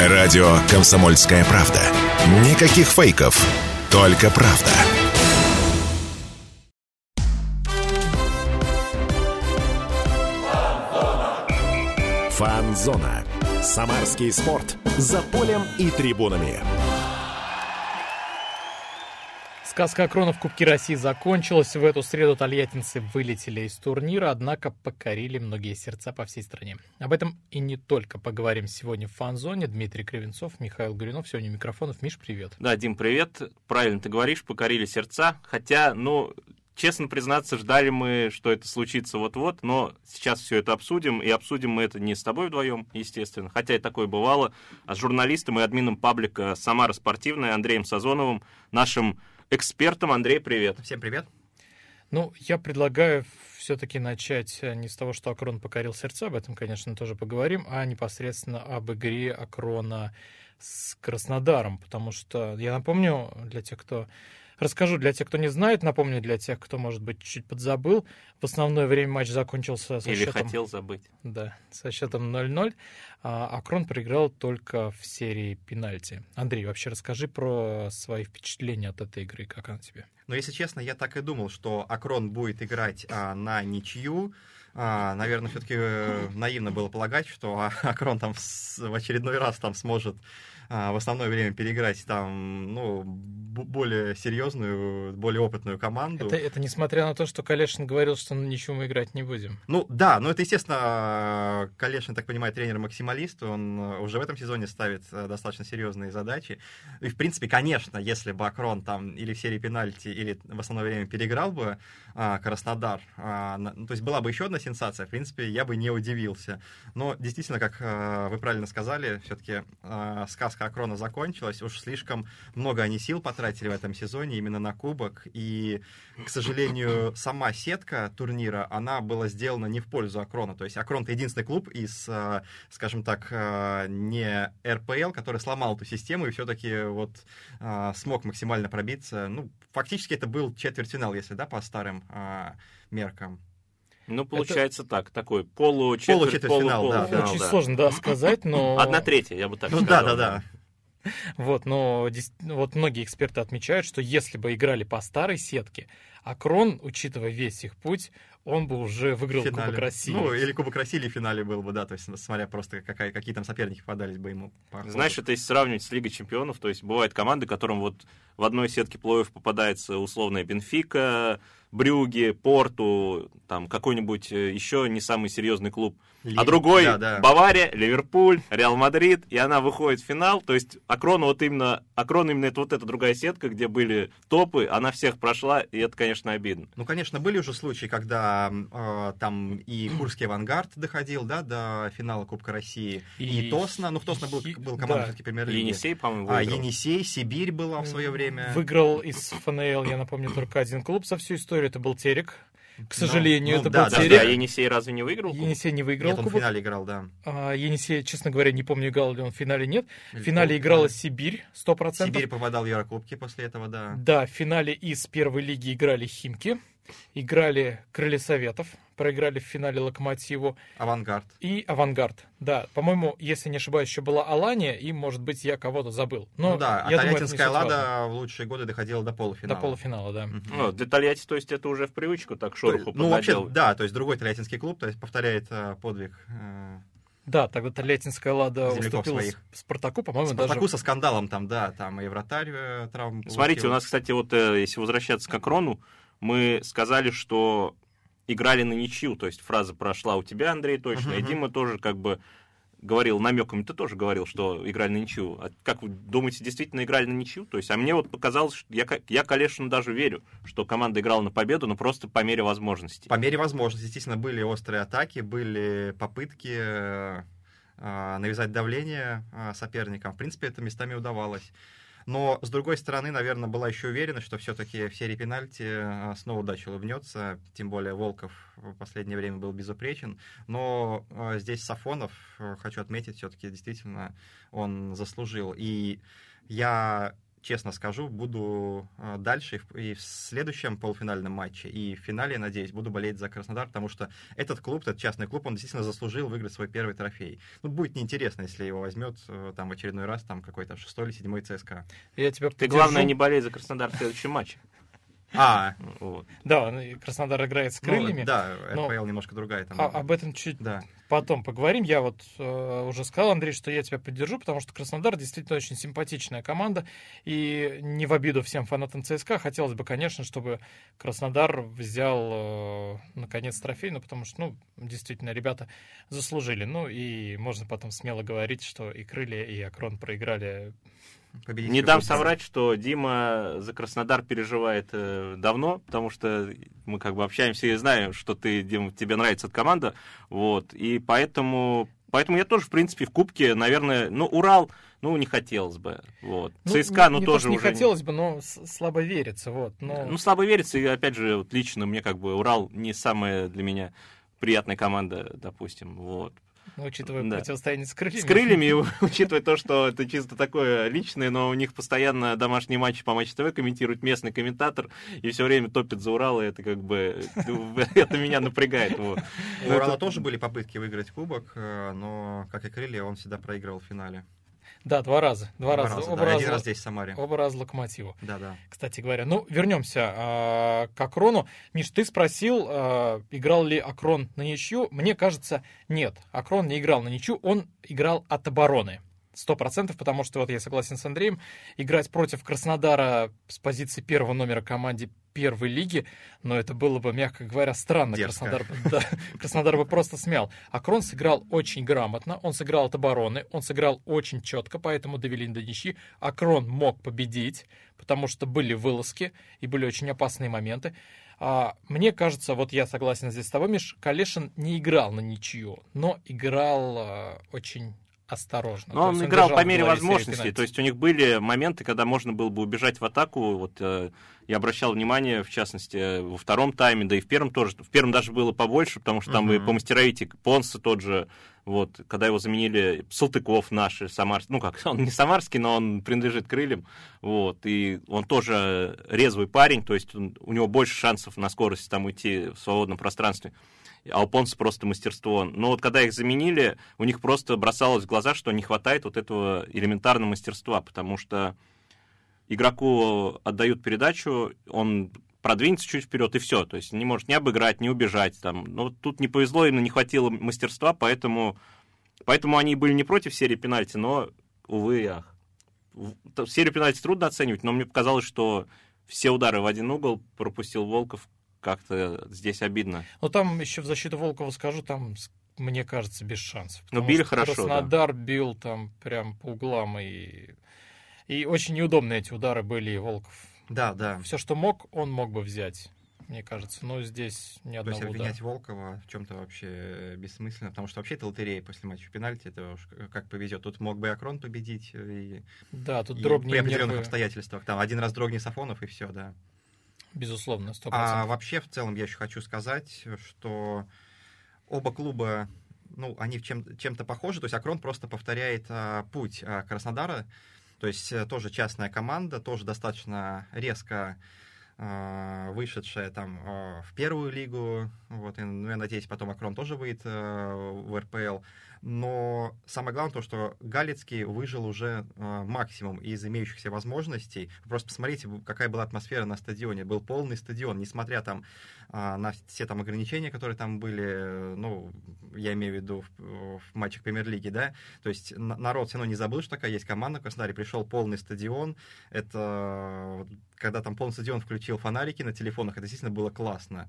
Радио «Комсомольская правда». Никаких фейков, только правда. Фанзона. Самарский спорт. За полем и трибунами. Сказка о Крона в Кубке России закончилась. В эту среду тольяттинцы вылетели из турнира, однако покорили многие сердца по всей стране. Об этом и не только поговорим сегодня в фан-зоне. Дмитрий Кривенцов, Михаил Гуринов. Сегодня микрофонов. Миш, привет. Да, Дим, привет. Правильно ты говоришь, покорили сердца. Хотя, ну, честно признаться, ждали мы, что это случится вот-вот, но сейчас все это обсудим, и обсудим мы это не с тобой вдвоем, естественно, хотя и такое бывало, а с журналистом и админом паблика «Самара спортивная» Андреем Сазоновым, нашим экспертом. Андрей, привет. Всем привет. Ну, я предлагаю все-таки начать э, не с того, что Акрон покорил сердца, об этом, конечно, тоже поговорим, а непосредственно об игре Акрона с Краснодаром, потому что, я напомню, для тех, кто Расскажу для тех, кто не знает, напомню для тех, кто, может быть, чуть подзабыл. В основное время матч закончился со Или счетом... хотел забыть. Да, со счетом 0-0. А Акрон проиграл только в серии пенальти. Андрей, вообще расскажи про свои впечатления от этой игры. Как она тебе? Ну, если честно, я так и думал, что Акрон будет играть а, на ничью. А, наверное, все-таки э, наивно было полагать, что Акрон там в очередной раз там сможет а, в основное время переиграть там, ну, более серьезную, более опытную команду. Это, это несмотря на то, что Калешин говорил, что ничего мы играть не будем. Ну, да, но это, естественно, Калешин, так понимаю, тренер-максималист, он уже в этом сезоне ставит э, достаточно серьезные задачи. И, в принципе, конечно, если бы Акрон там или в серии пенальти, или в основное время переиграл бы а, Краснодар, а, ну, то есть была бы еще одна сенсация, в принципе, я бы не удивился. Но, действительно, как а, вы правильно сказали, все-таки а, сказка сказка Акрона закончилась, уж слишком много они сил потратили в этом сезоне именно на кубок, и, к сожалению, сама сетка турнира, она была сделана не в пользу Акрона, то есть Акрон это единственный клуб из, э, скажем так, э, не РПЛ, который сломал эту систему и все-таки вот э, смог максимально пробиться, ну, фактически это был четвертьфинал, если, да, по старым меркам. Ну, получается это... так, такой полу-четверть, Получетвертьфинал, полу, да. Очень да. сложно, да, сказать, но... Одна третья, я бы так ну, сказал. Ну, да, да, да. Вот, но вот многие эксперты отмечают, что если бы играли по старой сетке, а Крон, учитывая весь их путь, он бы уже выиграл финале. Кубок России. Ну, или Кубок России, или в финале был бы, да, то есть смотря просто какая, какие там соперники попадались бы ему. Знаешь, это если сравнивать с Лигой Чемпионов, то есть бывают команды, которым вот в одной сетке плей попадается условная Бенфика, Брюги, Порту, там какой-нибудь э, еще не самый серьезный клуб. Ли... А другой да, да. Бавария, Ливерпуль, Реал Мадрид, и она выходит в финал. То есть Акрон вот именно, Акрон именно это вот эта другая сетка, где были топы, она всех прошла, и это, конечно, обидно. Ну, конечно, были уже случаи, когда э, там и Курский авангард доходил, да, до финала Кубка России, и, и Тосна, ну, в Тосна был, был команда да. все-таки премьер-лиги. Енисей, по-моему, выиграл. А, Енисей, Сибирь была в свое время. Выиграл из ФНЛ, я напомню, только один клуб за всю историю, это был Терек. К сожалению, ну, это да, был да, Терек. А Енисей разве не выиграл? Енисей не выиграл Нет, он кубок. в финале играл, да. А, Енисей, честно говоря, не помню, играл ли он в финале, нет. В финале играла Сибирь, 100%. Сибирь попадал в Еврокубки после этого, да. Да, в финале из первой лиги играли Химки, играли Крылья Советов, проиграли в финале Локомотиву. Авангард. И Авангард, да. По-моему, если не ошибаюсь, еще была Алания, и, может быть, я кого-то забыл. Но ну да, я а Тольяттинская Лада в лучшие годы доходила до полуфинала. До полуфинала, да. Угу. Ну, для Тольятти, то есть, это уже в привычку так шороху Ну, вообще, да, то есть другой тольяттинский клуб, то есть повторяет э, подвиг э, да, тогда Тольяттинская Лада уступила своих. Спартаку, по-моему, Спартаку даже... со скандалом там, да, там и вратарь э, травм Смотрите, получил. у нас, кстати, вот если возвращаться к Акрону, мы сказали, что играли на ничью, то есть фраза прошла у тебя, Андрей, точно, uh-huh. и Дима тоже как бы говорил намеками, ты тоже говорил, что играли на ничью. А как вы думаете, действительно играли на ничью? То есть, а мне вот показалось, что я, я Калешину даже верю, что команда играла на победу, но просто по мере возможностей. По мере возможностей, действительно, были острые атаки, были попытки э, навязать давление э, соперникам. В принципе, это местами удавалось. Но, с другой стороны, наверное, была еще уверена, что все-таки в серии пенальти а, снова удача улыбнется. Тем более Волков в последнее время был безупречен. Но а, здесь Сафонов, э, хочу отметить, все-таки действительно он заслужил. И я честно скажу, буду э, дальше и в, следующем полуфинальном матче, и в финале, надеюсь, буду болеть за Краснодар, потому что этот клуб, этот частный клуб, он действительно заслужил выиграть свой первый трофей. Ну, будет неинтересно, если его возьмет э, там в очередной раз там какой-то шестой или седьмой ЦСКА. Я тебя Ты, поддержу. главное, не болей за Краснодар в следующем матче. А, Вот. Да, ну, Краснодар играет с ну, крыльями. да, но- РПЛ немножко другая там. А- об этом чуть Да. потом поговорим. Я вот э, уже сказал, Андрей, что я тебя поддержу, потому что Краснодар действительно очень симпатичная команда. И не в обиду всем фанатам ЦСКА, хотелось бы, конечно, чтобы Краснодар взял, э, наконец, трофей, ну, потому что, ну, действительно, ребята заслужили. Ну, и можно потом смело говорить, что и Крылья, и Акрон проиграли. Победитель Не дам соврать, что Дима за Краснодар переживает э, давно, потому что мы как бы общаемся и знаем, что ты, Дим, тебе нравится эта команда, вот, и поэтому, поэтому я тоже, в принципе, в Кубке, наверное, ну, Урал, ну, не хотелось бы, вот, ЦСКА, не- ну, не то, тоже не уже... хотелось бы, но слабо верится, вот. Но... Ну, слабо верится, и, опять же, вот лично мне как бы Урал не самая для меня приятная команда, допустим, вот. Ну, учитывая Да. противостояние с крыльями. С крыльями, и учитывая то, что это чисто такое личное, но у них постоянно домашние матчи по Матч ТВ комментирует местный комментатор, и все время топит за Урал, и это как бы, это меня напрягает. У Урала тоже были попытки выиграть кубок, э, но, как и Крылья, он всегда проигрывал в финале. Да, два раза. Два, раза. да, Оба один раза- раз здесь, в Самаре. Оба раза локомотиву. Да-да. Кстати говоря, ну, вернемся а, к Акрону. Миш, ты спросил, а, играл ли Акрон на ничью. Мне кажется, нет. Акрон не играл на ничью, он играл от обороны. Сто процентов, потому что, вот я согласен с Андреем, играть против Краснодара с позиции первого номера команде первой лиги, но это было бы, мягко говоря, странно. Дерзко. Краснодар, бы- да, Краснодар бы просто смял. Акрон сыграл очень грамотно, он сыграл от обороны, он сыграл очень четко, поэтому довели до ничьи. Акрон мог победить, потому что были вылазки и были очень опасные моменты. А, мне кажется, вот я согласен здесь с тобой, Миш, Калешин не играл на ничью, но играл а, очень осторожно. Но То он играл по мере возможностей. То есть у них были моменты, когда можно было бы убежать в атаку. Вот э, я обращал внимание, в частности, э, во втором тайме, да и в первом тоже. В первом даже было побольше, потому что там и Мгм. по мастеровите Понса тот же, вот, когда его заменили Салтыков наши, самарский, ну как, он не самарский, но он принадлежит крыльям, вот, и он тоже резвый парень, то есть он- у него больше шансов на скорости там уйти в свободном пространстве а у Понса просто мастерство. Но вот когда их заменили, у них просто бросалось в глаза, что не хватает вот этого элементарного мастерства, потому что игроку отдают передачу, он продвинется чуть вперед и все, то есть не может ни обыграть, ни убежать там. Но тут не повезло, именно не хватило мастерства, поэтому, поэтому они были не против серии пенальти, но, увы и ах. Серию пенальти трудно оценивать, но мне показалось, что все удары в один угол пропустил Волков, как-то здесь обидно. Ну, там еще в защиту Волкова скажу, там, мне кажется, без шансов. Ну, били что хорошо, да. Краснодар бил там прям по углам, и, и очень неудобные эти удары были, и Волков. Да, да. Все, что мог, он мог бы взять, мне кажется. Но здесь ни То одного есть удара. обвинять Волкова в чем-то вообще бессмысленно, потому что вообще это лотерея после матча пенальти, это уж как повезет. Тут мог бы и Акрон победить, и, Да, тут и дробнее при определенных нервы, обстоятельствах. Там один раз дрогни Сафонов, и все, да. Безусловно, 100%. А вообще, в целом, я еще хочу сказать, что оба клуба, ну, они чем- чем-то похожи. То есть Акрон просто повторяет а, путь а, Краснодара. То есть э, тоже частная команда, тоже достаточно резко а, вышедшая там а, в первую лигу. Вот, и, ну, я надеюсь, потом Акрон тоже выйдет а, в РПЛ. Но самое главное то, что Галицкий выжил уже а, максимум из имеющихся возможностей. Вы просто посмотрите, какая была атмосфера на стадионе. Был полный стадион, несмотря там а, на все там ограничения, которые там были, э, ну, я имею в виду в, в матчах премьер-лиги, да, то есть на- народ все равно не забыл, что такая есть команда в Краснодаре, пришел полный стадион, это когда там полный стадион включил фонарики на телефонах, это действительно было классно.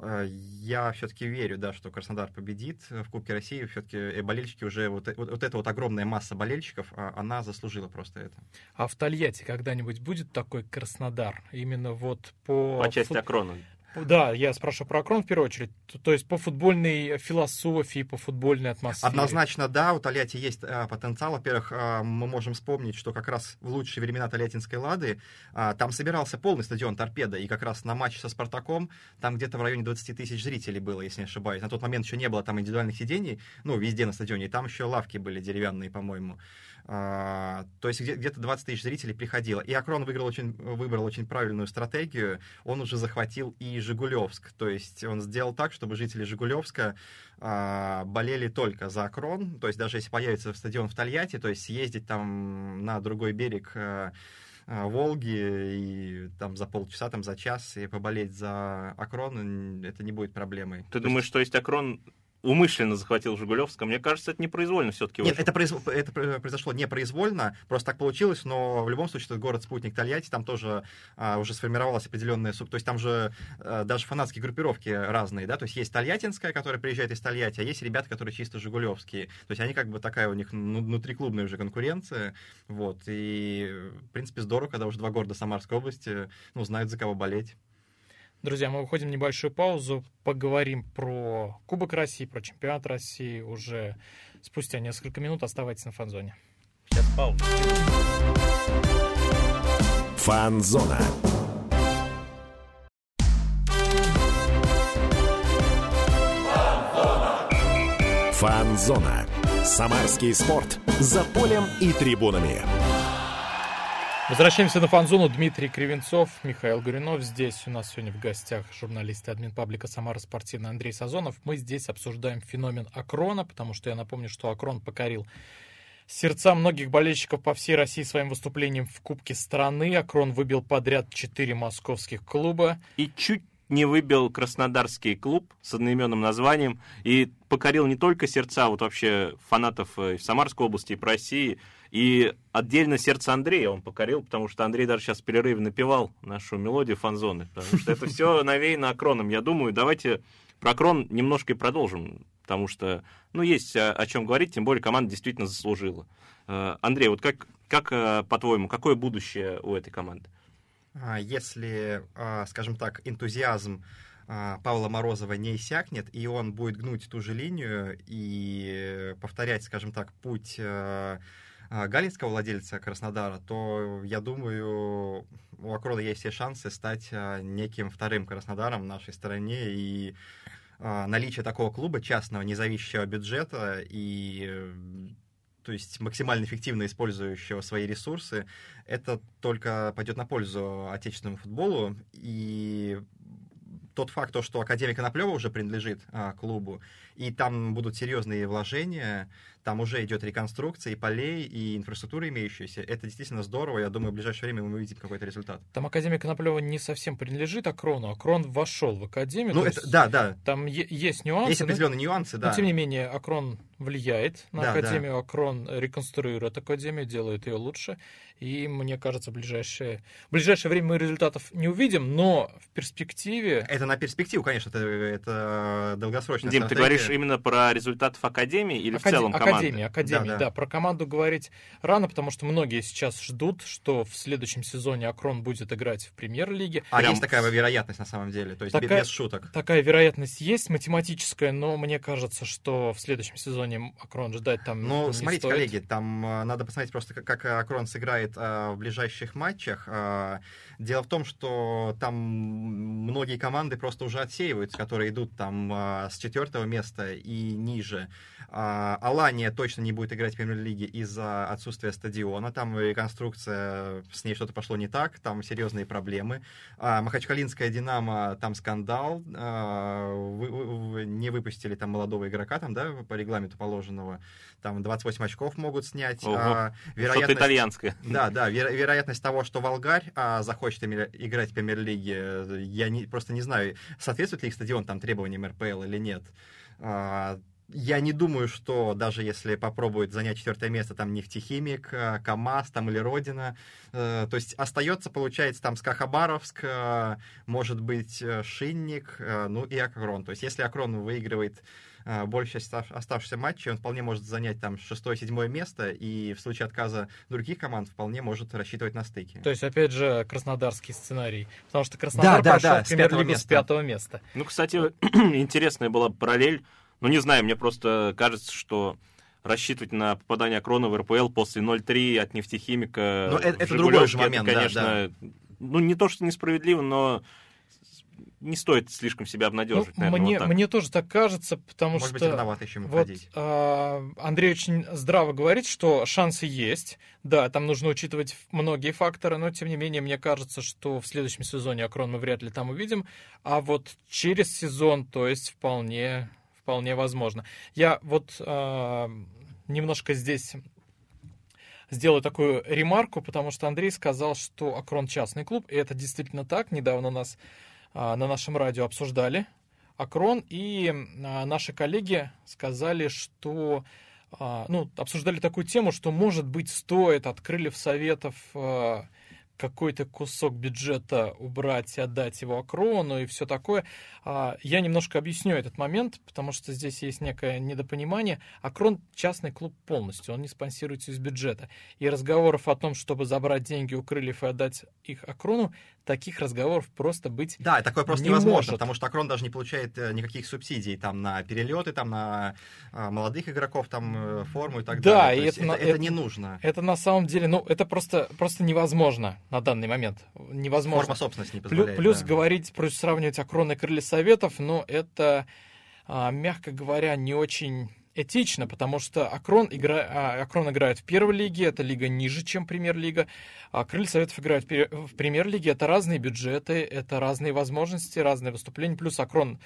Э, Я все-таки верю, да, что Краснодар победит в Кубке России. Все-таки болельщики уже, вот, э- вот, вот эта вот огромная масса болельщиков, а, она заслужила просто это. А в Тольятти когда-нибудь будет такой Краснодар? Именно вот по... По части фут- Акрона. Да, я спрашиваю про Акрон в первую очередь. То, то есть по футбольной философии, по футбольной атмосфере. Однозначно, да, у Тольятти есть а, потенциал. Во-первых, а, мы можем вспомнить, что как раз в лучшие времена Тольяттинской Лады а, там собирался полный стадион «Торпеда», и как раз на матче со «Спартаком» там где-то в районе 20 тысяч зрителей было, если не ошибаюсь. На тот момент еще не было там индивидуальных сидений, ну, везде на стадионе, и там еще лавки были деревянные, по-моему. А, то есть где-то 20 тысяч зрителей приходило. И Акрон выиграл очень, выбрал очень правильную стратегию. Он уже захватил и Жигулевск. То есть он сделал так, чтобы жители Жигулевска а, болели только за Акрон. То есть даже если появится стадион в Тольятти, то есть съездить там на другой берег а, Волги и там за полчаса, там за час и поболеть за Акрон, это не будет проблемой. Ты То думаешь, есть... что есть Акрон умышленно захватил Жигулевска. Мне кажется, это непроизвольно все-таки. Нет, это, произ... это произошло непроизвольно, просто так получилось, но в любом случае это город-спутник Тольятти, там тоже а, уже сформировалась определенная... То есть там же а, даже фанатские группировки разные, да, то есть есть Тольяттинская, которая приезжает из Тольятти, а есть ребята, которые чисто Жигулевские. То есть они как бы такая у них ну, внутриклубная уже конкуренция, вот, и в принципе здорово, когда уже два города Самарской области, ну, знают, за кого болеть. Друзья, мы выходим в небольшую паузу, поговорим про Кубок России, про чемпионат России уже спустя несколько минут. Оставайтесь на фанзоне. Сейчас пауза. Фанзона. Фанзона. Самарский спорт. За полем и трибунами. Возвращаемся на фанзону. Дмитрий Кривенцов, Михаил Горюнов. Здесь у нас сегодня в гостях журналист и админ паблика «Самара спортивный» Андрей Сазонов. Мы здесь обсуждаем феномен Акрона, потому что я напомню, что Акрон покорил сердца многих болельщиков по всей России своим выступлением в Кубке страны. Акрон выбил подряд четыре московских клуба. И чуть не выбил краснодарский клуб с одноименным названием и покорил не только сердца вот вообще фанатов э, в Самарской области и по России, и отдельно сердце Андрея он покорил, потому что Андрей даже сейчас в перерыве напевал нашу мелодию фанзоны, потому что это все навеяно акроном. Я думаю, давайте про крон немножко и продолжим, потому что, ну, есть о, о чем говорить, тем более команда действительно заслужила. Э, Андрей, вот как, как э, по-твоему, какое будущее у этой команды? А, если, а, скажем так, энтузиазм а, Павла Морозова не иссякнет, и он будет гнуть ту же линию и повторять, скажем так, путь галинского владельца Краснодара, то, я думаю, у Акрода есть все шансы стать неким вторым Краснодаром в нашей стране, и наличие такого клуба частного, независящего бюджета и то есть максимально эффективно использующего свои ресурсы, это только пойдет на пользу отечественному футболу. И тот факт, то, что Академия Коноплева уже принадлежит а, клубу, и там будут серьезные вложения, там уже идет реконструкция и полей, и инфраструктура имеющаяся. Это действительно здорово. Я думаю, в ближайшее время мы увидим какой-то результат. Там Академия Коноплева не совсем принадлежит Акрону. Акрон вошел в Академию. Ну, это, да, да. Там есть нюансы. Есть определенные но, нюансы, да. Но, тем не менее, Акрон влияет на да, Академию. Да. Акрон реконструирует Академию, делает ее лучше. И мне кажется, в ближайшее, в ближайшее время мы результатов не увидим, но в перспективе... Это на перспективу, конечно, это, это долгосрочная Дим, стратегия. ты говоришь именно про результатов Академии или Акаде... в целом команды? Академии, Академии, да, да. да. Про команду говорить рано, потому что многие сейчас ждут, что в следующем сезоне Акрон будет играть в премьер-лиге. А Прям... есть такая вероятность на самом деле, то есть такая, без шуток. Такая вероятность есть, математическая, но мне кажется, что в следующем сезоне Акрон ждать там Ну, смотрите, стоит. коллеги, там э, надо посмотреть просто, как Акрон сыграет э, в ближайших матчах. Э, дело в том, что там многие команды просто уже отсеиваются, которые идут там с четвертого места и ниже. А, Алания точно не будет играть в премьер-лиге из-за отсутствия стадиона. Там реконструкция, с ней что-то пошло не так, там серьезные проблемы. А, Махачкалинская «Динамо», там скандал. А, вы, вы, не выпустили там молодого игрока, там, да, по регламенту положенного. Там 28 очков могут снять. Ого. А, вероятность... Что-то итальянское. Да, да, веро- вероятность того, что Волгарь а, захочет играть в премьер-лиге, я не, просто не знаю, соответствует ли их стадион там требованиям РПЛ или нет. А, я не думаю, что даже если попробует занять четвертое место, там нефтехимик, э, КАМАЗ там или Родина, э, то есть остается, получается, там Скахабаровск, э, может быть, Шинник, ну и Акрон. То есть если Акрон выигрывает э, большая часть оставшихся матчей, он вполне может занять там шестое-седьмое место, и в случае отказа других команд вполне может рассчитывать на стыки. То есть, опять же, краснодарский сценарий. Потому что Краснодар Да, да, прошел да, в с пятого премьер-лигу с пятого места. Ну, кстати, интересная была параллель. Ну, не знаю, мне просто кажется, что рассчитывать на попадание Крона в РПЛ после 0-3 от нефтехимика. Ну, э- это «Жигулевке», другой же момент, да, конечно, ну, не то, что несправедливо, но не стоит слишком себя Ну, обнадеживать, наверное, мне, вот так. мне тоже так кажется, потому Может что... быть, рановато еще Вот а, Андрей очень здраво говорит, что шансы есть. Да, там нужно учитывать многие факторы, но тем не менее, мне кажется, что в следующем сезоне Акрон мы вряд ли там увидим. А вот через сезон, то есть вполне, вполне возможно. Я вот а, немножко здесь сделаю такую ремарку, потому что Андрей сказал, что Акрон частный клуб, и это действительно так. Недавно нас а, на нашем радио обсуждали Акрон, и а, наши коллеги сказали, что а, ну, обсуждали такую тему, что, может быть, стоит от крыльев советов а, какой-то кусок бюджета убрать и отдать его Акрону и все такое. А, Я немножко объясню этот момент, потому что здесь есть некое недопонимание. Акрон частный клуб полностью, он не спонсируется из бюджета. И разговоров о том, чтобы забрать деньги у крыльев и отдать их Акрону, таких разговоров просто быть Да, такое просто не невозможно, может. потому что Акрон даже не получает э, никаких субсидий там на перелеты, там на а, молодых игроков, там э, форму и так Да, далее. есть это это, это это- не нужно. Это на самом деле, ну, это просто, просто невозможно на данный момент. Невозможно. Форма собственности не позволяет. плюс да. говорить, плюс сравнивать Акрон и Крылья Советов, но это, а, мягко говоря, не очень этично, потому что Акрон, игра... а, Акрон играет в первой лиге, это лига ниже, чем премьер-лига, а Крылья Советов играют в премьер-лиге, это разные бюджеты, это разные возможности, разные выступления, плюс Акрон,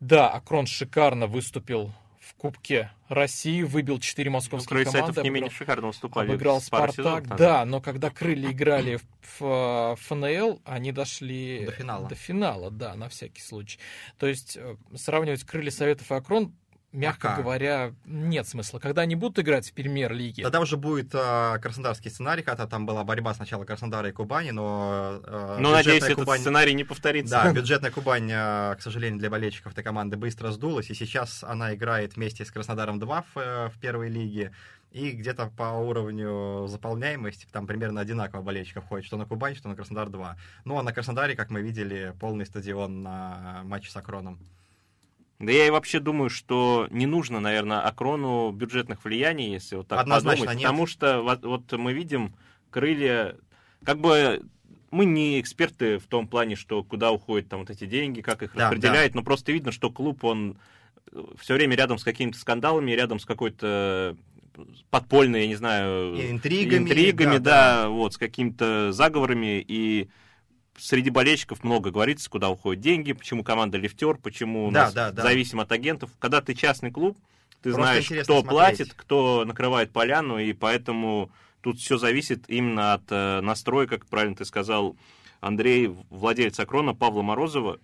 да, Акрон шикарно выступил в Кубке России, выбил 4 Ну, московские Крылья команды. Не обыграл- менее шикарно выступали. обыграл Спартак, сезонов да, но когда крылья играли в, в ФНЛ, они дошли До финала. До финала, да, на всякий случай. То есть э, сравнивать крылья Советов и Акрон, мягко Пока. говоря, нет смысла. Когда они будут играть в премьер-лиге, Тогда уже будет а, краснодарский сценарий, когда там была борьба сначала Краснодара и Кубани, но... а, Но, надеюсь, бюджетная этот Кубань- сценарий не повторится. Да, бюджетная Кубань, а, к сожалению, для болельщиков этой команды быстро сдулась, и сейчас она играет вместе с Краснодаром 2 в, э, в первой лиге, и где-то по уровню заполняемости там примерно одинаково болельщиков ходит, что на Кубань, что на Краснодар 2. Ну, а на Краснодаре, как мы видели, полный стадион на матче с Акроном. Да я и вообще думаю, что не нужно, наверное, Акрону бюджетных влияний, если вот так Однозначно подумать. нет. Потому что вот, вот мы видим крылья, как бы мы не эксперты в том плане, что куда уходят там вот эти деньги, как их Да, распределяют, но просто видно, что клуб, он все время рядом с какими-то скандалами, рядом с какой-то подпольной, я не знаю, И интригами, интригами, да, да, вот, с какими-то заговорами, и среди болельщиков много говорится, куда уходят деньги, почему команда лифтер, почему Да, нас да, да. зависим от агентов. Когда ты частный клуб, ты Просто знаешь, кто смотреть. платит, кто накрывает поляну, и поэтому тут все зависит именно от э, настроя, как правильно ты сказал, Андрей, владелец Акрона, Павла Морозова.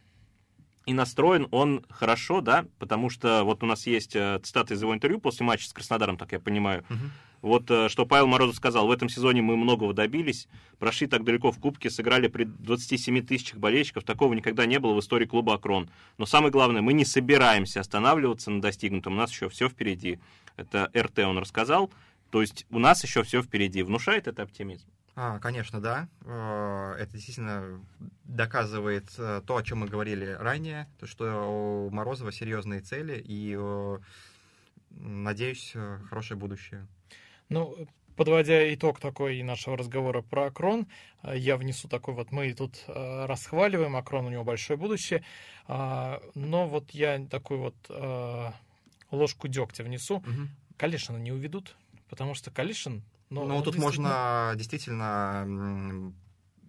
И настроен он хорошо, да, потому что вот у нас есть э, цитата из его интервью после матча с Краснодаром, так я понимаю. Мгм. Вот э, что Павел Морозов сказал, в этом сезоне мы многого добились, прошли так далеко в Кубке, сыграли при 27 тысячах болельщиков, такого никогда не было в истории клуба «Акрон». Но самое главное, мы не собираемся останавливаться на достигнутом, у нас еще все впереди. Это РТ он рассказал, то есть у нас еще все впереди. Внушает это оптимизм? А, конечно, да. Э, Это действительно доказывает э, то, о чем мы говорили ранее, то, что у Морозова серьезные цели, и, надеюсь, хорошее будущее. Ну, подводя итог такой нашего разговора про Акрон, э, я внесу такой вот, мы тут э, расхваливаем Акрон, у него большое будущее, а, но вот я такую вот э, ложку дегтя внесу. Калишина не уведут, потому что Калишин... Ну, он тут можно действительно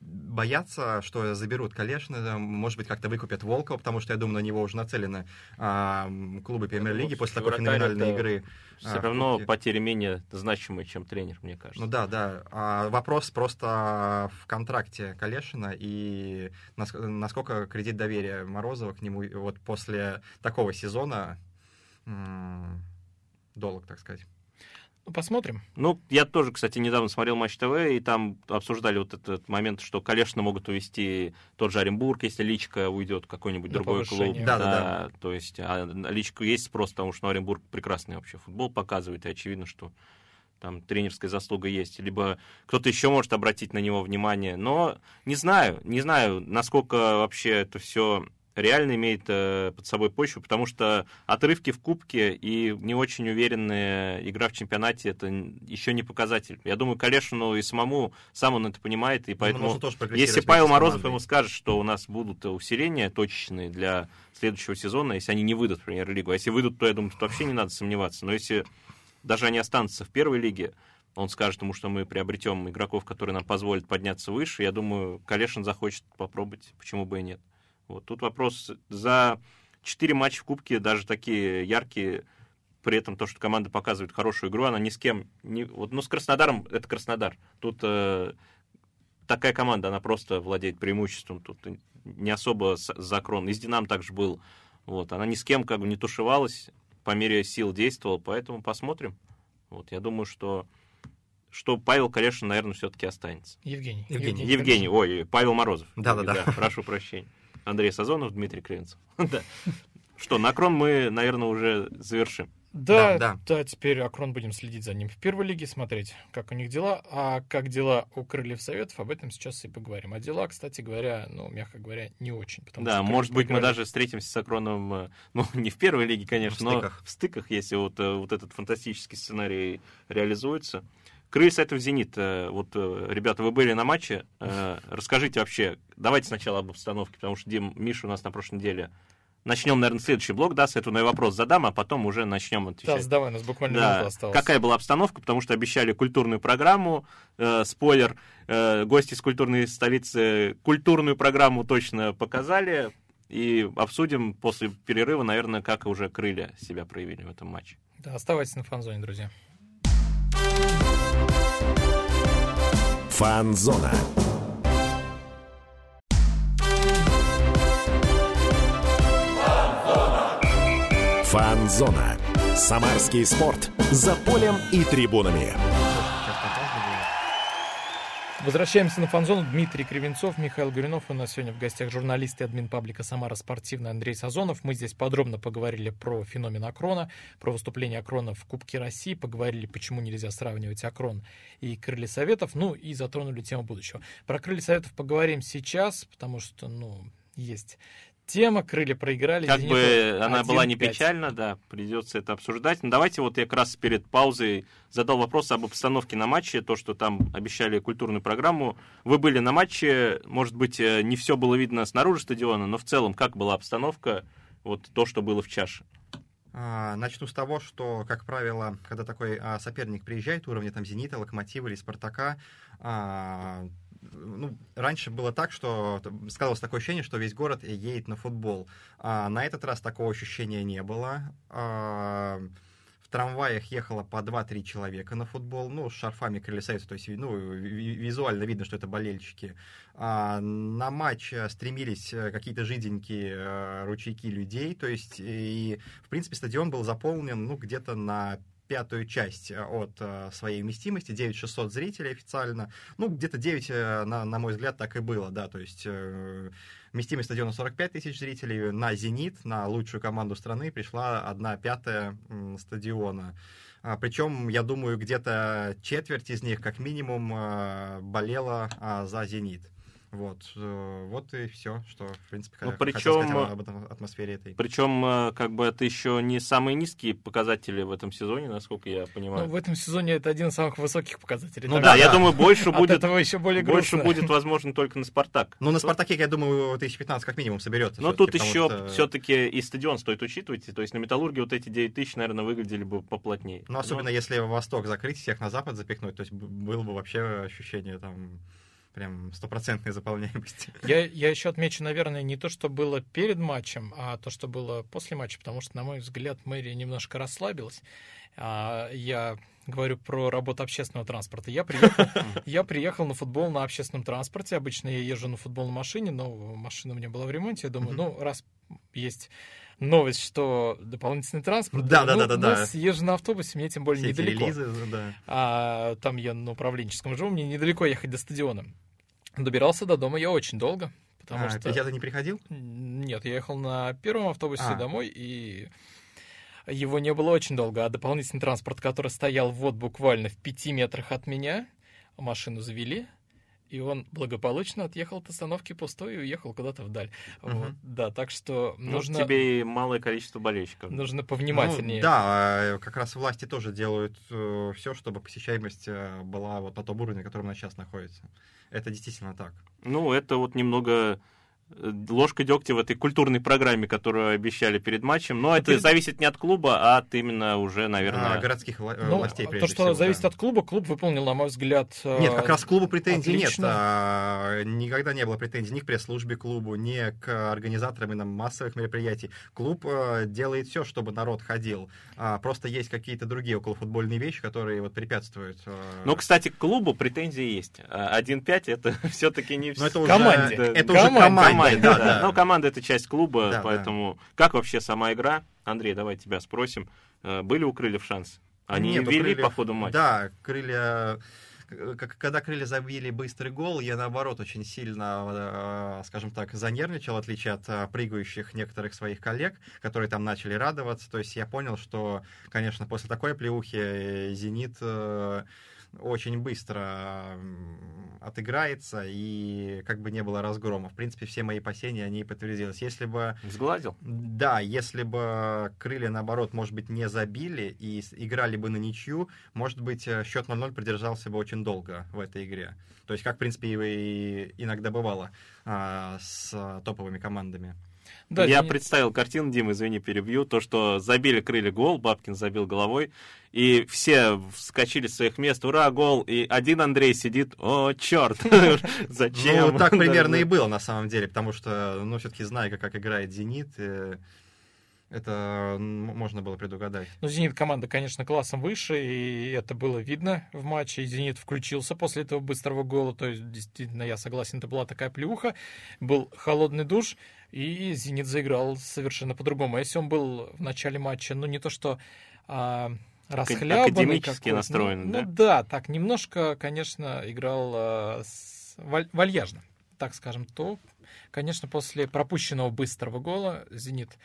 м, бояться, что заберут Калешина, может быть, как-то выкупят Волкова, потому что, я думаю, на него уже нацелены а, клубы премьер-лиги после такой феноменальной игры. Все А, равно потери менее значимые, чем тренер, мне кажется. Ну да, да. А вопрос просто в контракте Калешина и нас- насколько кредит доверия Морозова к нему вот после такого сезона долг, так сказать. Ну, посмотрим. Ну, я тоже, кстати, недавно смотрел Матч ТВ, и там обсуждали вот этот момент, что, конечно, могут увести тот же Оренбург, если Личка уйдет в какой-нибудь На другой повышение. клуб. Да, да, да. То есть, а Личку есть спрос, потому что ну, Оренбург прекрасный вообще футбол показывает, и очевидно, что там тренерская заслуга есть, либо кто-то еще может обратить на него внимание. Но не знаю, не знаю, насколько вообще это все реально имеет э, под собой почву, потому что отрывки в кубке и не очень уверенная игра в чемпионате это еще не показатель. Я думаю, Калешину и самому сам он это понимает, и поэтому тоже прогрессировать если Павел Морозов ему скажет, что у нас будут усиления точечные для следующего сезона, если они не выйдут в премьер-лигу, а если выйдут, то я думаю, тут вообще не надо сомневаться. Но если даже они останутся в первой лиге, он скажет ему, что мы приобретем игроков, которые нам позволят подняться выше, я думаю, Калешин захочет попробовать, почему бы и нет. Вот тут вопрос за четыре матча в Кубке, даже такие яркие, при этом то, что команда показывает хорошую игру, она ни с кем не... Вот, ну, с Краснодаром это Краснодар. Тут э, такая команда, она просто владеет преимуществом. Тут не особо с- за крон. И с Динам также был. Вот. Она ни с кем как бы не тушевалась, по мере сил действовала, поэтому посмотрим. Вот. Я думаю, что, что Павел Калешин, наверное, все-таки останется. Евгений. Евгений. Евгений, ой, Павел Морозов. Да-да-да. Прошу прощения. Андрей Сазонов, Дмитрий Кривенцев. Да. Что, на крон мы, наверное, уже завершим. Да, Да, да, да. теперь Акрон будем следить за ним в первой лиге, смотреть, как у них дела. А как дела у Крыльев Советов, об этом сейчас и поговорим. А дела, кстати говоря, ну, мягко говоря, не очень. потому Да, что может быть, мы проиграли. даже встретимся с Акроном, э, ну, не в первой лиге, конечно, В но стыках. в стыках, если вот, э, вот этот фантастический сценарий реализуется. Крылья Советов Зенит. э, Вот, э, ребята, вы были на матче. э, Расскажите вообще, давайте сначала об обстановке, потому что Дим, Миша у нас на прошлой неделе. Начнем, наверное, следующий блок, да, с этого я вопрос задам, а потом уже начнем Да, отвечать. сдавай, у нас буквально Да. минута осталась. Какая была обстановка, потому что обещали культурную программу. Э, спойлер, э, гости из культурной столицы культурную программу точно показали. И обсудим после перерыва, наверное, как уже крылья себя проявили в этом матче. Да, оставайтесь на фан-зоне, друзья. Фанзона. Фанзона. Самарский спорт. За полем и трибунами. Возвращаемся на фан-зону. Дмитрий Кривенцов, Михаил Горюнов. У нас сегодня в гостях журналист и админ паблика «Самара спортивная» Андрей Сазонов. Мы здесь подробно поговорили про феномен Акрона, про выступление Акрона в Кубке России, поговорили, почему нельзя сравнивать Акрон и Крылья Советов, ну и затронули тему будущего. Про Крылья Советов поговорим сейчас, потому что, ну, есть тема. Крылья проиграли. Как «Зениту» бы она была не 1-5. печальна, да, придется это обсуждать. Но давайте вот я как раз перед паузой задал вопрос об обстановке на матче, то, что там обещали культурную программу. Вы были на матче, может быть, э, не все было видно снаружи стадиона, но в целом как была обстановка, вот то, что было в чаше? А, Начну с того, что, как правило, когда такой а, соперник приезжает уровня там Зенита, Локомотива или Спартака, а, ну, раньше было так, что складывалось такое ощущение, что весь город едет на футбол. А на этот раз такого ощущения не было. А, в трамваях ехало по 2-3 человека на футбол, ну, с шарфами Союза, то есть, ну, ви- визуально видно, что это болельщики. А, на матч стремились э, какие-то жиденькие э, ручейки людей, то есть, и, в принципе, стадион был заполнен, ну, где-то на пятую часть э, от э, своей вместимости, 9600 зрителей официально, ну, где-то 9, э, на, на мой взгляд, так и было, да, то есть вместимость стадиона 45 тысяч зрителей, на «Зенит», на лучшую команду страны пришла одна пятая стадиона. А, Причем, я думаю, где-то четверть из них, как минимум, болела а, за «Зенит». Вот, э, вот и все, что, в принципе, Ну, причем- хотел сказать об этом атмосфере этой. Причем, э, как бы это еще не самые низкие показатели в этом сезоне, насколько я Ну, понимаю. в этом сезоне это один из самых высоких показателей. Ну да, что я да. думаю, больше От будет, этого еще более больше грустно. будет возможно только на Спартак. Ну, на «Спартаке», я думаю, 1015 как минимум соберется. Но тут еще что- все-таки и стадион стоит учитывать. То есть на Металлурге вот эти 9 тысяч, наверное, выглядели бы поплотнее. Ну, особенно если Восток закрыть, всех на Запад запихнуть, то есть было бы вообще ощущение там прям стопроцентной заполняемости. Я, я еще отмечу, наверное, не то, что было перед матчем, а то, что было после матча, потому что, на мой взгляд, мэрия немножко расслабилась. А, я говорю про работу общественного транспорта. Я приехал, я приехал на футбол на общественном транспорте. Обычно я езжу на футбол на машине, но машина у меня была в ремонте. Я думаю, ну, раз есть новость, что дополнительный транспорт. Да, да, ну, да, да, ну, да. съезжу на автобусе, мне тем более Все недалеко. релизы, да. А там я на управленческом живу, мне недалеко ехать до стадиона. Добирался до дома я очень долго, потому А, что... Ты не приходил? Нет, я ехал на первом автобусе А. домой, и его не было очень долго. А дополнительный транспорт, который стоял вот буквально в пяти метрах от меня, машину завели, и он благополучно отъехал от остановки пустой и уехал куда-то вдаль. Мгм. Вот, да, так что Ну, нужно, тебе и малое количество болельщиков. нужно повнимательнее. Ну, да, э, как раз власти тоже делают все, чтобы посещаемость э, была вот на том уровне, на котором она сейчас находится. Это действительно так. Ну, это вот немного э, ложка дегтя в этой культурной программе, которую обещали перед матчем. Но это перед- зависит не от клуба, а от именно уже, А, наверное... городских вла- э, Ну, властей, то, что всего, зависит да. от клуба, клуб выполнил, на мой взгляд... э, Нет, как раз клубу претензий нет. отлично. А, Никогда не было претензий ни к пресс-службе клубу, ни к организаторам именно массовых мероприятий. Клуб э, делает все, чтобы народ ходил. А, Просто есть какие-то другие околофутбольные вещи, которые вот препятствуют. э, Ну, кстати, к клубу претензии есть. А 1-5 это все-таки не Но это уже, Команде. это Команде. уже команде, Команде, да, да. да. Ну, команда это часть клуба, Да, да. поэтому как вообще сама игра? Андрей, давай тебя спросим. Э, Были у крыльев шансы? Они Нет, вели Крыльев- по ходу матча? Да, крылья... э, Когда крылья забили быстрый гол, я наоборот очень сильно, э, скажем так, занервничал, в отличие от прыгающих некоторых своих коллег, которые там начали радоваться. То есть я понял, что, конечно, после такой плеухи «Зенит» очень быстро отыграется, и как бы не было разгрома. В принципе, все мои опасения, они подтвердились. Если бы Сгладил? да, если бы крылья, наоборот, может быть, не забили и играли бы на ничью, может быть, э, счет 0-0 продержался бы очень долго в этой игре. То есть, как, в принципе, и иногда бывало а, с а, топовыми командами. Да, Я Зенит- представил картину, Дим, извини, перебью. То, что забили крылья гол, Бабкин забил головой, и все вскочили с своих мест. Ура, гол! И один Андрей сидит, о, черт! Зачем? Ну, так примерно и было, на самом деле, потому что, ну, все-таки зная, как, как играет «Зенит», э, это можно было предугадать. Ну, «Зенит» команда, конечно, классом выше, и это было видно в матче. И «Зенит» включился после этого быстрого гола. То есть, действительно, я согласен, это была такая плюха. Был холодный душ, и «Зенит» заиграл совершенно по-другому. Если он был в начале матча, ну, не то что а, расхлябанный академически какой-то, настроенный, ну, да? Ну, да, так, немножко, конечно, играл а, с- валь- вальяжно, так скажем, то, конечно, после пропущенного быстрого гола «Зенит»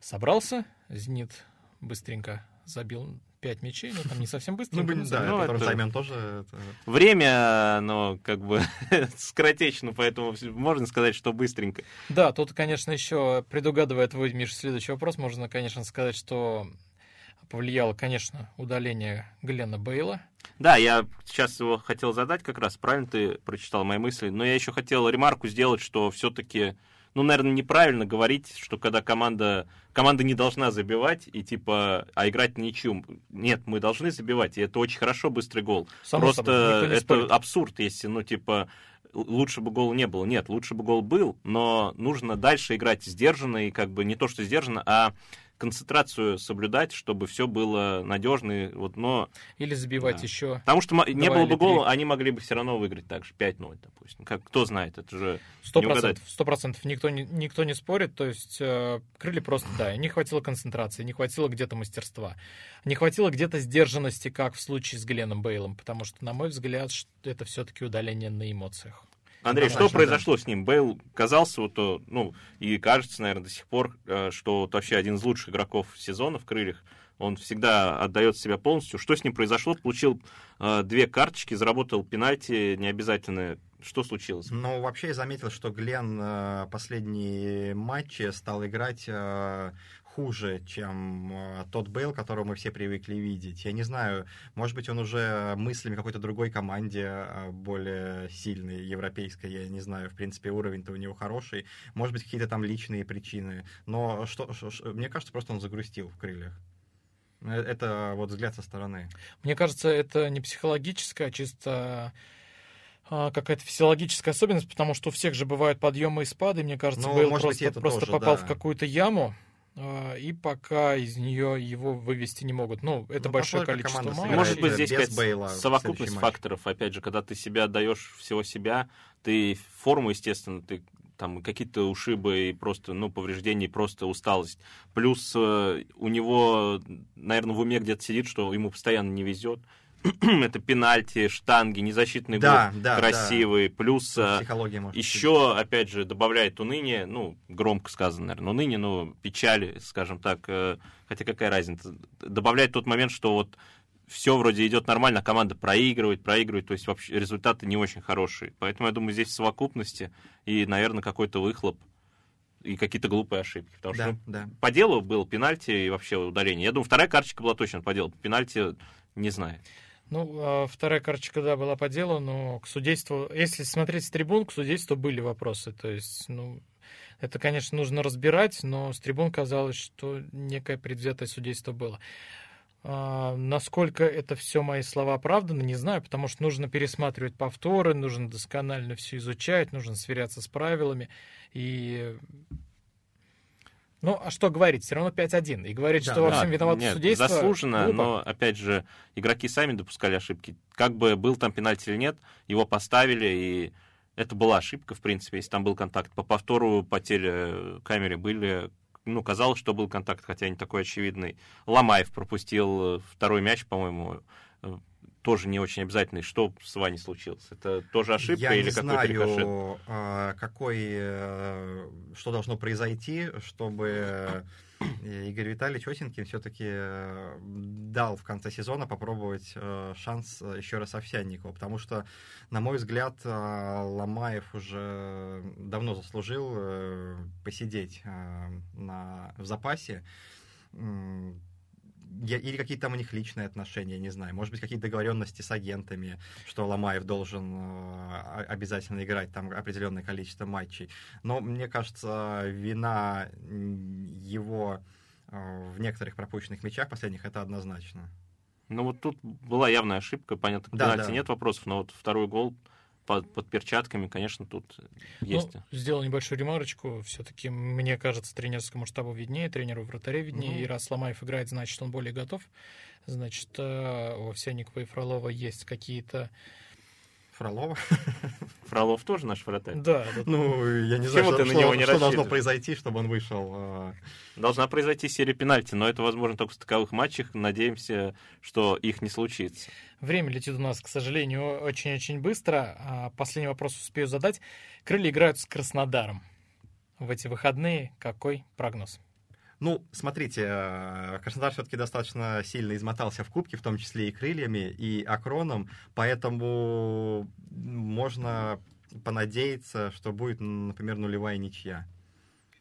собрался, «Зенит» быстренько забил пять мячей, но там не совсем Ну, быстренько. но да, забил. ну, это- займем тоже. это- Время, оно как бы скоротечно, поэтому можно сказать, что быстренько. Да, тут, конечно, еще предугадывая твой, Миш, следующий вопрос, можно, конечно, сказать, что повлияло, конечно, удаление Глена Бейла. Да, я сейчас его хотел задать как раз, правильно ты прочитал мои мысли, но я еще хотел ремарку сделать, что все-таки, ну, наверное, неправильно говорить, что когда команда, команда не должна забивать и типа, а играть ничью. Нет, мы должны забивать, и это очень хорошо, быстрый гол. Само Просто собой, это спорит. абсурд, если, ну, типа, лучше бы гола не было. Нет, лучше бы гол был, но нужно дальше играть сдержанно, и как бы не то, что сдержанно, а концентрацию соблюдать, чтобы все было надежно. Вот, но Или забивать Да. еще. Потому что не было бы гола, они могли бы все равно выиграть так же 5-0, допустим. Как, кто знает, это же... Сто не угадать. процентов, сто процентов. Никто не, никто не спорит. То есть э, крылья просто, да, не хватило концентрации, не хватило где-то мастерства, не хватило где-то сдержанности, как в случае с Гленом Бейлом, потому что, на мой взгляд, это все-таки удаление на эмоциях. Андрей, что произошло с ним? Бейл казался, вот, э, ну, и кажется, наверное, до сих пор, э, что вот вообще один из лучших игроков сезона в крыльях. Он всегда отдает себя полностью. Что с ним произошло? Получил э, две карточки, заработал пенальти необязательные. Что случилось? Ну, вообще я заметил, что Глен э, последние матчи стал играть э, хуже, чем э, тот Бейл, которого мы все привыкли видеть. Я не знаю, может быть, он уже мыслями какой-то другой команде, э, более сильной, европейской, я не знаю, в принципе, уровень-то у него хороший. Может быть, какие-то там личные причины. Но что, ш- мне кажется, просто он загрустил в крыльях. Э, Это вот взгляд со стороны. Мне кажется, это не психологическая, а чисто а, какая-то физиологическая особенность, потому что у всех же бывают подъемы и спады. Мне кажется, Ну, Бейл может быть, просто, просто тоже, попал да. в какую-то яму, и пока из нее его вывести не могут. Ну, это Ну, большое количество команда. Может быть, здесь без какая-то Бейла совокупность факторов. Опять же, когда ты себя отдаешь всего себя, ты форму, естественно, ты там какие-то ушибы и просто, ну, повреждения, и просто усталость. Плюс э, у него, наверное, в уме где-то сидит, что ему постоянно не везет. это пенальти, штанги, незащитный Да, гол да, красивый. Плюс э, Психология может быть. еще, опять же, добавляет уныние, ну, громко сказано, наверное, уныние, ну, печали, скажем так, э, хотя какая разница. Добавляет тот момент, что вот все вроде идет нормально, а команда проигрывает, проигрывает, то есть вообще результаты не очень хорошие. Поэтому я думаю, здесь в совокупности и, наверное, какой-то выхлоп и какие-то глупые ошибки. Потому Да, что да. по делу был пенальти и вообще удаление. Я думаю, вторая карточка была точно по делу. Пенальти не знаю. Ну, а вторая карточка, да, была по делу, но к судейству, если смотреть с трибун, к судейству были вопросы. То есть, ну, это, конечно, нужно разбирать, но с трибун казалось, что некое предвзятое судейство было. А, насколько это все мои слова оправданы, не знаю, потому что нужно пересматривать повторы, нужно досконально все изучать, нужно сверяться с правилами. И ну, а что говорить? Все равно 5-1. И говорить, Да, что во да. всем виновато Нет, судейство... заслуженно, глупо. но, опять же, игроки сами допускали ошибки. Как бы был там пенальти или нет, его поставили, и это была ошибка, в принципе, если там был контакт. По повтору по телекамере были... Ну, казалось, что был контакт, хотя не такой очевидный. Ломаев пропустил э, второй мяч, по-моему, э, тоже не очень обязательный. Что с Ваней случилось? Это тоже ошибка Я или не какой рикошет? знаю, а, какой, э, что должно произойти, чтобы э, Игорь Витальевич Осенькин все-таки дал в конце сезона попробовать э, шанс э, еще раз Овсянникову, потому что, на мой взгляд, э, Ломаев уже давно заслужил э, посидеть э, на, в запасе. Я- или какие-то там у них личные отношения, не знаю. Может быть, какие-то договоренности с агентами, что Ломаев должен э, обязательно играть там определенное количество матчей. Но мне кажется, вина его э, в некоторых пропущенных мячах последних это однозначно. Ну вот тут была явная ошибка, понятно, Да, пенальти да. нет вопросов, но вот второй гол под, под перчатками, конечно, тут есть. Ну, сделал небольшую ремарочку. Все-таки, мне кажется, тренерскому штабу виднее, тренеру вратаре виднее. Ну. И раз Ломаев играет, значит, он более готов. Значит, э, у Овсянникова и Фролова есть какие-то... Фролова? Фролов тоже наш вратарь. Да, да, Ну, я не знаю, ты что, на него что- не что должно произойти, чтобы он вышел. э, Должна произойти серия пенальти, но это возможно только в таковых матчах. Надеемся, что их не случится. Время летит у нас, к сожалению, очень-очень быстро. А Последний вопрос успею задать. Крылья играют с Краснодаром. В эти выходные какой прогноз? Ну, смотрите, э, Краснодар все-таки достаточно сильно измотался в Кубке, в том числе и крыльями, и Акроном, поэтому можно понадеяться, что будет, например, нулевая ничья.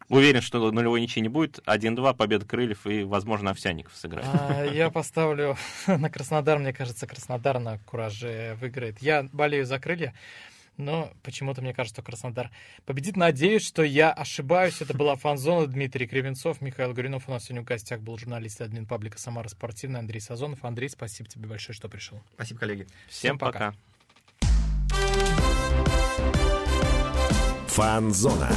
Уверен, что нулевой ничьи не будет. 1-2, победа Крыльев и, возможно, Овсянников сыграет. А, Я поставлю на Краснодар. Мне кажется, Краснодар на кураже выиграет. Я болею за крылья, но почему-то мне кажется, что Краснодар победит. Надеюсь, что я ошибаюсь. Это была фанзона. Дмитрий Кривенцов, Михаил Горюнов. У нас сегодня в гостях был журналист и админ паблика «Самара Спортивная» Андрей Сазонов. Андрей, спасибо тебе большое, что пришел. Спасибо, коллеги. Всем пока. пока. Фанзона.